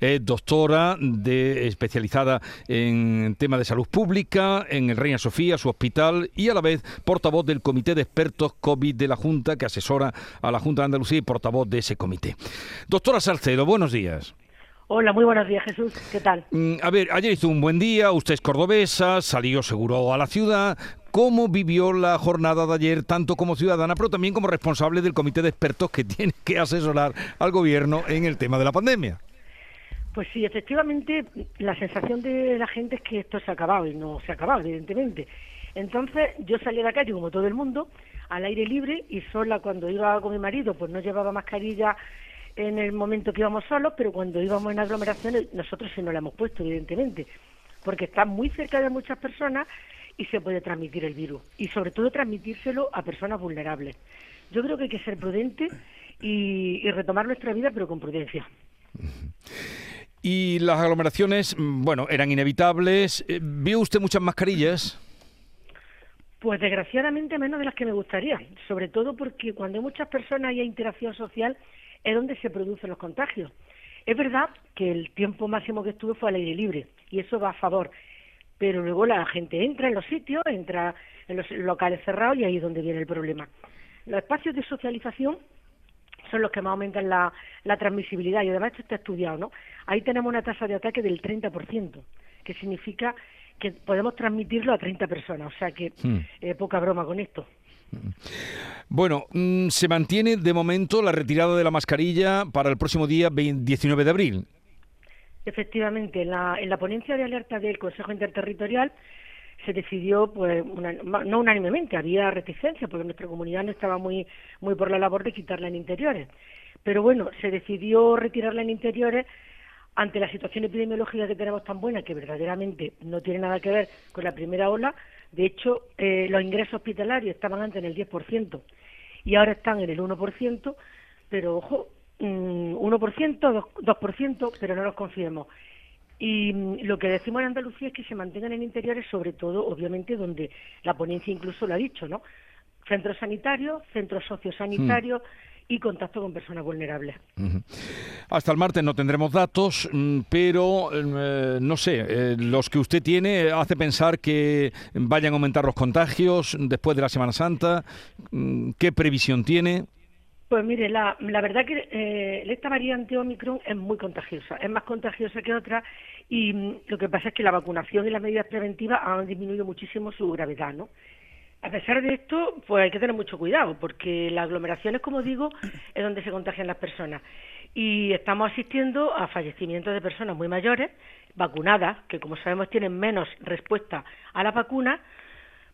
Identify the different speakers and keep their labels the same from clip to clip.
Speaker 1: Es doctora de, especializada en temas de salud pública en el Reina Sofía, su hospital, y a la vez portavoz del Comité de Expertos COVID de la Junta, que asesora a la Junta de Andalucía y portavoz de ese comité. Doctora Salcedo, buenos días.
Speaker 2: Hola, muy buenos días, Jesús. ¿Qué tal?
Speaker 1: Mm, a ver, ayer hizo un buen día, usted es cordobesa, salió seguro a la ciudad. ¿Cómo vivió la jornada de ayer, tanto como ciudadana, pero también como responsable del comité de expertos que tiene que asesorar al gobierno en el tema de la pandemia?
Speaker 2: Pues sí, efectivamente, la sensación de la gente es que esto se ha acabado y no se ha acabado, evidentemente. Entonces, yo salí a la calle, como todo el mundo, al aire libre y sola cuando iba con mi marido, pues no llevaba mascarilla en el momento que íbamos solos, pero cuando íbamos en aglomeraciones, nosotros sí nos la hemos puesto, evidentemente, porque está muy cerca de muchas personas y se puede transmitir el virus, y sobre todo transmitírselo a personas vulnerables. Yo creo que hay que ser prudente y, y retomar nuestra vida, pero con prudencia.
Speaker 1: Y las aglomeraciones, mm, bueno, eran inevitables. Eh, ¿Vio usted muchas mascarillas?
Speaker 2: Pues desgraciadamente menos de las que me gustaría, sobre todo porque cuando hay muchas personas y hay interacción social es donde se producen los contagios. Es verdad que el tiempo máximo que estuve fue al aire libre y eso va a favor, pero luego la gente entra en los sitios, entra en los locales cerrados y ahí es donde viene el problema. Los espacios de socialización son los que más aumentan la, transmisibilidad y además esto está estudiado, ¿no? Ahí tenemos una tasa de ataque del 30%, que significa que podemos transmitirlo a 30 personas, o sea que hmm. eh, poca broma con esto.
Speaker 1: Bueno, mm, se mantiene de momento la retirada de la mascarilla para el próximo día 19 de abril.
Speaker 2: Efectivamente, en la, en la ponencia de alerta del Consejo Interterritorial se decidió, pues, no unánimemente, había reticencia, porque nuestra comunidad no estaba muy, muy por la labor de quitarla en interiores. Pero bueno, se decidió retirarla en interiores ante la situación epidemiológica que tenemos tan buena, que verdaderamente no tiene nada que ver con la primera ola. De hecho, eh, los ingresos hospitalarios estaban antes en el 10% y ahora están en el 1%, pero ojo, 1%, mm, 2%, pero no nos confiemos. Y mm, lo que decimos en Andalucía es que se mantengan en interiores, sobre todo, obviamente, donde la ponencia incluso lo ha dicho, ¿no? Centros sanitarios, centros sociosanitarios. y contacto con personas vulnerables.
Speaker 1: Hasta el martes no tendremos datos, mm, pero eh, no sé, eh, los que usted tiene hace pensar que vayan a aumentar los contagios después de la Semana Santa. Mm, ¿Qué previsión tiene?
Speaker 2: Pues mire, la, la verdad que eh, esta variante Omicron es muy contagiosa, es más contagiosa que otra y mm, lo que pasa es que la vacunación y las medidas preventivas han disminuido muchísimo su gravedad, ¿no? A pesar de esto, pues hay que tener mucho cuidado, porque las aglomeraciones, como digo, es donde se contagian las personas. Y estamos asistiendo a fallecimientos de personas muy mayores, vacunadas, que como sabemos tienen menos respuesta a la vacuna.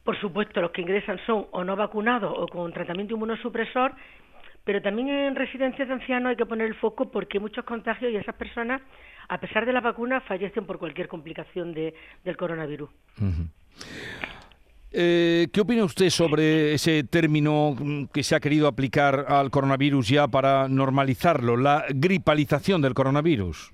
Speaker 2: Por supuesto, los que ingresan son o no vacunados o con tratamiento inmunosupresor pero también en residencias de ancianos hay que poner el foco porque muchos contagios y esas personas, a pesar de la vacuna, fallecen por cualquier complicación de, del coronavirus.
Speaker 1: Eh, ¿Qué opina usted sobre ese término que se ha querido aplicar al coronavirus ya para normalizarlo, la gripalización del coronavirus?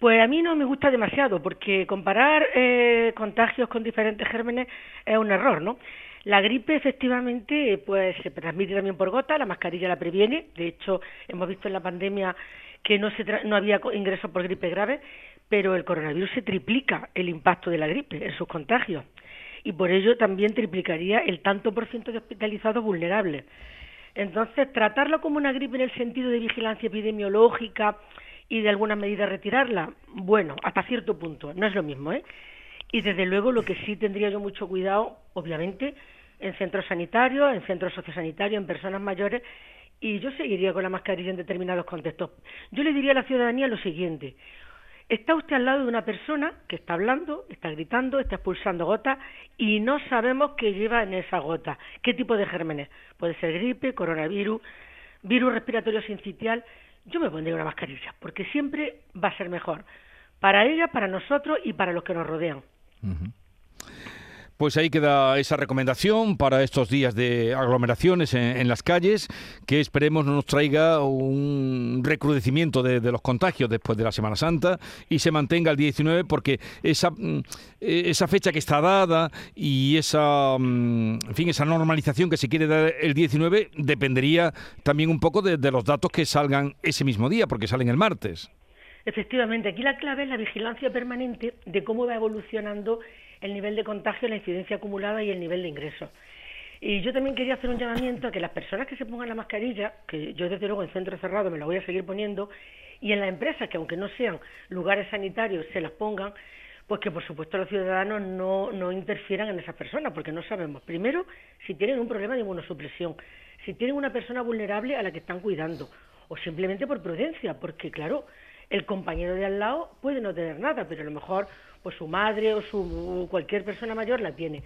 Speaker 2: Pues a mí no me gusta demasiado, porque comparar eh, contagios con diferentes gérmenes es un error, ¿no? La gripe efectivamente pues se transmite también por gota, la mascarilla la previene, de hecho hemos visto en la pandemia que no, se no había ingresos por gripe grave, pero el coronavirus se triplica el impacto de la gripe en sus contagios y por ello también triplicaría el tanto por ciento de hospitalizados vulnerables. Entonces, tratarlo como una gripe en el sentido de vigilancia epidemiológica y de alguna medida retirarla, bueno, hasta cierto punto, no es lo mismo, ¿eh? Y desde luego lo que sí tendría yo mucho cuidado, obviamente, en centros sanitarios, en centros sociosanitarios, en personas mayores, y yo seguiría con la mascarilla en determinados contextos. Yo le diría a la ciudadanía lo siguiente. Está usted al lado de una persona que está hablando, está gritando, está expulsando gotas y no sabemos qué lleva en esa gota. ¿Qué tipo de gérmenes? Puede ser gripe, coronavirus, virus respiratorio sincitial. Yo me pondría una mascarilla porque siempre va a ser mejor para ella, para nosotros y para los que nos rodean.
Speaker 1: Pues ahí queda esa recomendación para estos días de aglomeraciones en, las calles, que esperemos no nos traiga un recrudecimiento de, los contagios después de la Semana Santa y se mantenga el 19 porque esa, mm, esa fecha que está dada y esa, mm, en fin, esa normalización que se quiere dar el 19 dependería también un poco de los datos que salgan ese mismo día, porque salen el martes.
Speaker 2: Efectivamente, aquí la clave es la vigilancia permanente de cómo va evolucionando el nivel de contagio, la incidencia acumulada y el nivel de ingresos. Y yo también quería hacer un llamamiento a que las personas que se pongan la mascarilla, que yo desde luego en centro cerrado me la voy a seguir poniendo, y en las empresas que aunque no sean lugares sanitarios se las pongan, pues que por supuesto los ciudadanos no, no interfieran en esas personas, porque no sabemos, primero, si tienen un problema de inmunosupresión, si tienen una persona vulnerable a la que están cuidando, o simplemente por prudencia, porque claro, el compañero de al lado puede no tener nada, pero a lo mejor pues su madre o su cualquier persona mayor la tiene.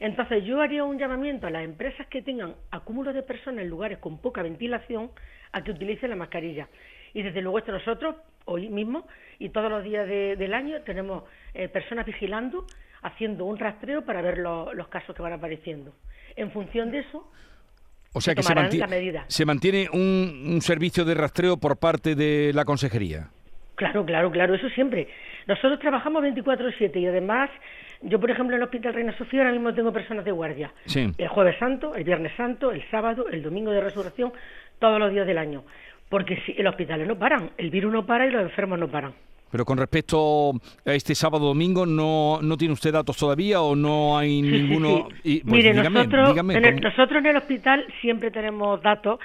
Speaker 2: Entonces yo haría un llamamiento a las empresas que tengan acúmulo de personas en lugares con poca ventilación a que utilicen la mascarilla. Y desde luego esto nosotros, hoy mismo y todos los días del año, tenemos eh, personas vigilando, haciendo un rastreo para ver los casos que van apareciendo. En función de eso,
Speaker 1: o sea que se mantiene, se mantiene un, servicio de rastreo por parte de la consejería.
Speaker 2: Claro, claro, claro, eso siempre. Nosotros trabajamos 24/7 y además, yo por ejemplo en el Hospital Reina Sofía ahora mismo tengo personas de guardia. El jueves santo, el viernes santo, el sábado, el domingo de resurrección, todos los días del año. Porque si los hospitales no paran, el virus no para y los enfermos no paran.
Speaker 1: Pero con respecto a este sábado domingo, ¿no, no tiene usted datos todavía o no hay ninguno?
Speaker 2: Y, pues, Mire, nosotros, en el, nosotros en el hospital siempre tenemos datos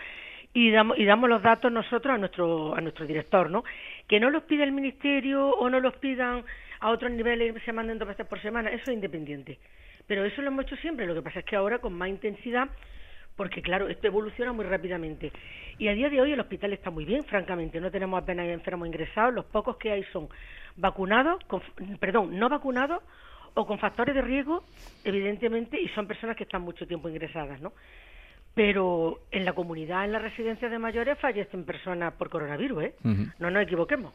Speaker 2: y damos, y damos los datos nosotros a nuestro, a nuestro director, ¿no? Que no los pida el ministerio o no los pidan a otros niveles y se manden dos veces por semana, eso es independiente. Pero eso lo hemos hecho siempre, lo que pasa es que ahora con más intensidad porque claro, esto evoluciona muy rápidamente. Y a día de hoy el hospital está muy bien, francamente, no tenemos apenas enfermos ingresados, los pocos que hay son vacunados, perdón, no vacunados o con factores de riesgo, evidentemente, y son personas que están mucho tiempo ingresadas, ¿no? Pero en la comunidad, en las residencias de mayores, fallecen personas por coronavirus, ¿eh? No nos equivoquemos.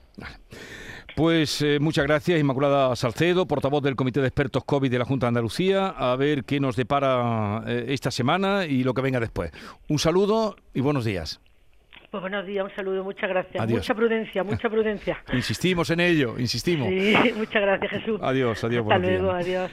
Speaker 1: Pues eh, muchas gracias, Inmaculada Salcedo, portavoz del Comité de Expertos COVID de la Junta de Andalucía, a ver qué nos depara eh, esta semana y lo que venga después. Un saludo y buenos días.
Speaker 2: Pues buenos días, un saludo, muchas gracias. Mucha prudencia, mucha prudencia.
Speaker 1: insistimos en ello, insistimos.
Speaker 2: Sí, muchas gracias, Jesús.
Speaker 1: Adiós, adiós.
Speaker 2: Hasta luego, adiós.